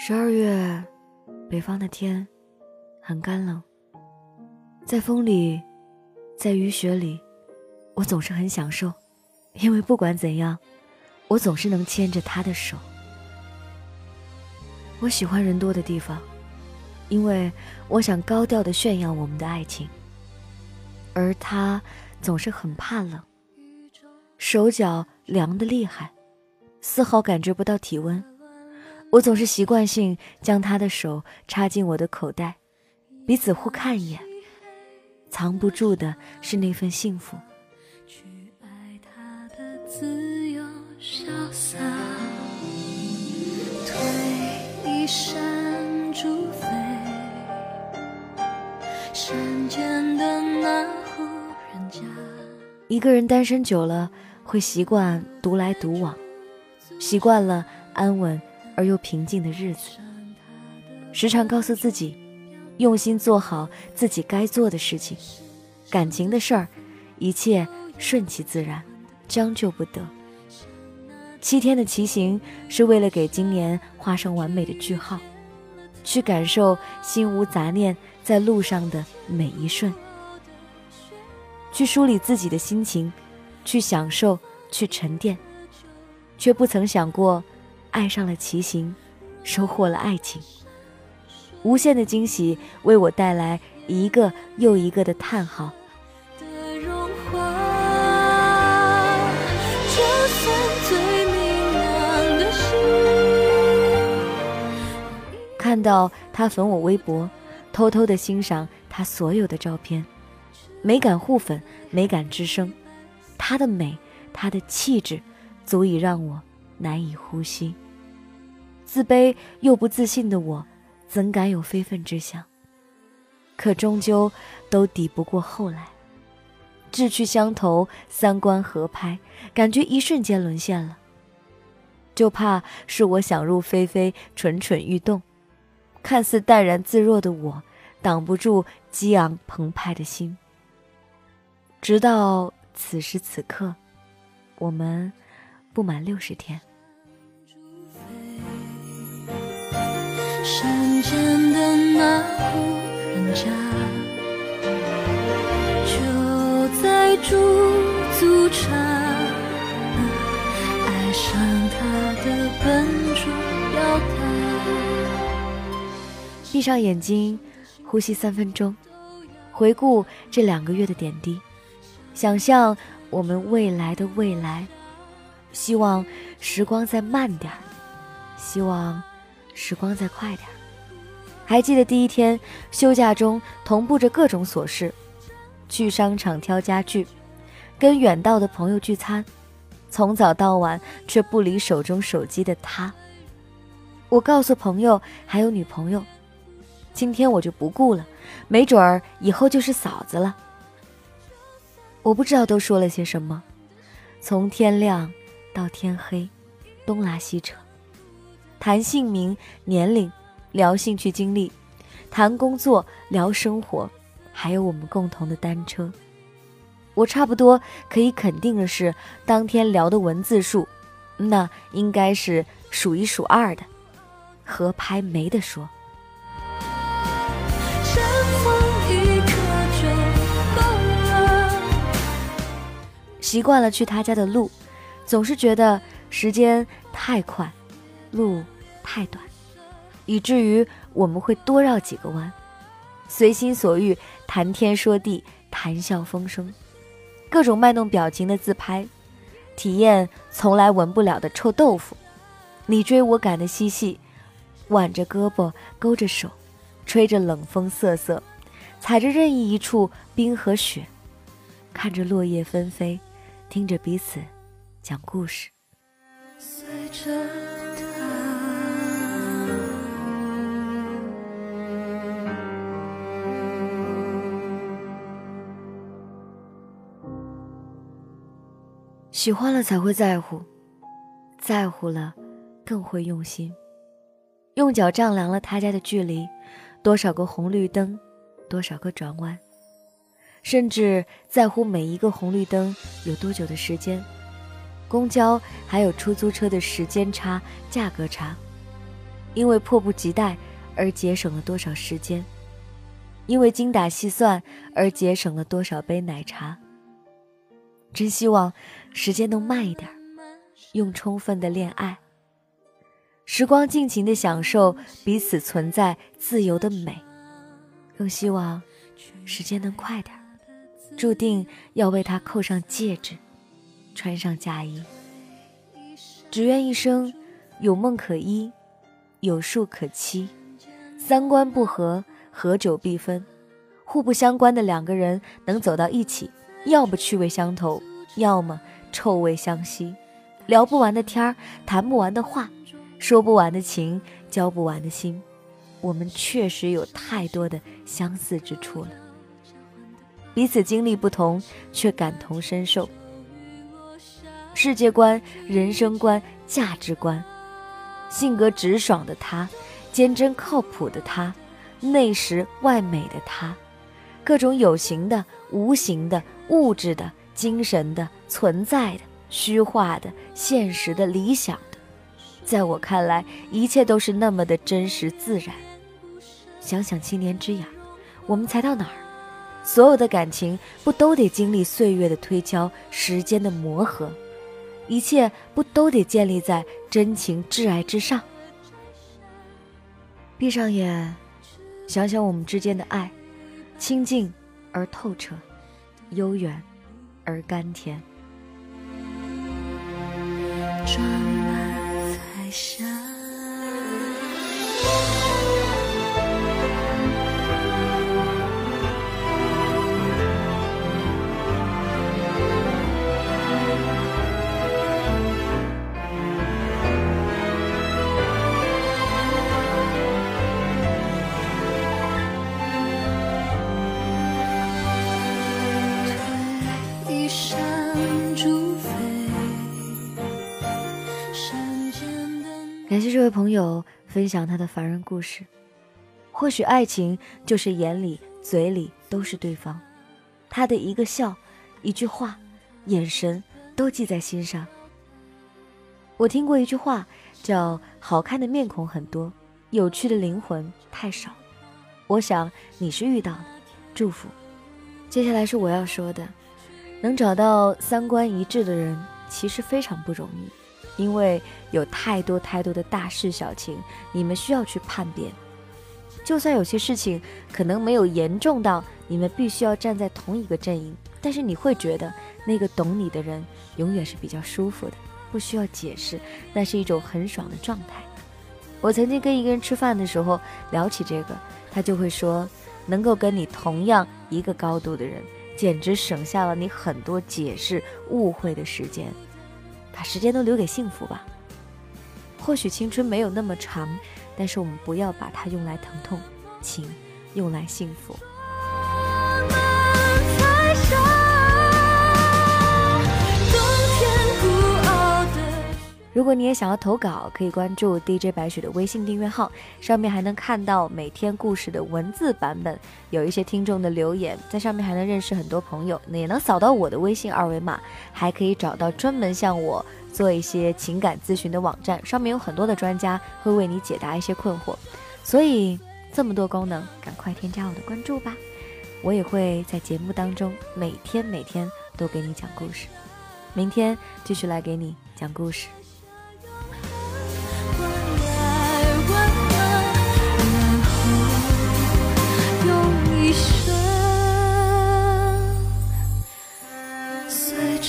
十二月，北方的天很干冷，在风里，在雨雪里，我总是很享受，因为不管怎样，我总是能牵着他的手。我喜欢人多的地方，因为我想高调的炫耀我们的爱情。而他总是很怕冷，手脚凉得厉害，丝毫感觉不到体温。我总是习惯性将他的手插进我的口袋，彼此互看一眼，藏不住的是那份幸福。去爱他的自由潇洒。一个人单身久了，会习惯独来独往，习惯了安稳而又平静的日子。时常告诉自己，用心做好自己该做的事情，感情的事儿，一切顺其自然，将就不得。七天的骑行是为了给今年画上完美的句号，去感受心无杂念在路上的每一瞬。去梳理自己的心情，去享受，去沉淀，却不曾想过，爱上了骑行，收获了爱情。无限的惊喜为我带来一个又一个的叹号。看到他粉我微博，偷偷的欣赏他所有的照片。没敢互粉，没敢吱声。他的美，他的气质，足以让我难以呼吸。自卑又不自信的我，怎敢有非分之想？可终究都抵不过后来。志趣相投，三观合拍，感觉一瞬间沦陷了。就怕是我想入非非，蠢蠢欲动。看似淡然自若的我，挡不住激昂澎湃的心。直到此时此刻，我们不满六十天。驻足刹那，爱上他的笨拙表达。闭上眼睛，呼吸三分钟，回顾这两个月的点滴。想象我们未来的未来，希望时光再慢点儿，希望时光再快点儿。还记得第一天休假中同步着各种琐事，去商场挑家具，跟远道的朋友聚餐，从早到晚却不离手中手机的他。我告诉朋友还有女朋友，今天我就不顾了，没准儿以后就是嫂子了。我不知道都说了些什么，从天亮到天黑，东拉西扯，谈姓名、年龄，聊兴趣经历，谈工作，聊生活，还有我们共同的单车。我差不多可以肯定的是，当天聊的文字数，那应该是数一数二的，合拍没得说。习惯了去他家的路，总是觉得时间太快，路太短，以至于我们会多绕几个弯，随心所欲谈天说地，谈笑风生，各种卖弄表情的自拍，体验从来闻不了的臭豆腐，你追我赶的嬉戏，挽着胳膊，勾着手，吹着冷风瑟瑟，踩着任意一处冰和雪，看着落叶纷飞。听着彼此讲故事。随着喜欢了才会在乎，在乎了更会用心。用脚丈量了他家的距离，多少个红绿灯，多少个转弯。甚至在乎每一个红绿灯有多久的时间，公交还有出租车的时间差、价格差，因为迫不及待而节省了多少时间？因为精打细算而节省了多少杯奶茶？真希望时间能慢一点，用充分的恋爱，时光尽情的享受彼此存在自由的美。更希望时间能快点，注定要为他扣上戒指，穿上嫁衣。只愿一生有梦可依。有树可栖，三观不合，合久必分。互不相关的两个人能走到一起，要么趣味相投，要么臭味相吸。聊不完的天儿，谈不完的话，说不完的情，交不完的心。我们确实有太多的相似之处了。彼此经历不同，却感同身受。世界观、人生观、价值观。性格直爽的他，坚贞靠谱的他，内实外美的他，各种有形的、无形的、物质的、精神的、存在的、虚化的、现实的、理想的，在我看来，一切都是那么的真实自然。想想七年之痒，我们才到哪儿？所有的感情不都得经历岁月的推敲、时间的磨合？一切不都得建立在真情挚爱之上？闭上眼，想想我们之间的爱，清静而透彻，悠远而甘甜。装满彩霞。感谢这位朋友分享他的凡人故事。或许爱情就是眼里、嘴里都是对方，他的一个笑、一句话、眼神都记在心上。我听过一句话，叫“好看的面孔很多，有趣的灵魂太少”。我想你是遇到的，祝福。接下来是我要说的，能找到三观一致的人，其实非常不容易。因为有太多太多的大事小情，你们需要去判别。就算有些事情可能没有严重到你们必须要站在同一个阵营，但是你会觉得那个懂你的人永远是比较舒服的，不需要解释，那是一种很爽的状态。我曾经跟一个人吃饭的时候聊起这个，他就会说，能够跟你同样一个高度的人，简直省下了你很多解释误会的时间。把时间都留给幸福吧。或许青春没有那么长，但是我们不要把它用来疼痛，请用来幸福。如果你也想要投稿，可以关注 DJ 白雪的微信订阅号，上面还能看到每天故事的文字版本，有一些听众的留言，在上面还能认识很多朋友，也能扫到我的微信二维码，还可以找到专门向我做一些情感咨询的网站，上面有很多的专家会为你解答一些困惑。所以这么多功能，赶快添加我的关注吧，我也会在节目当中每天每天都给你讲故事，明天继续来给你讲故事。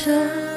着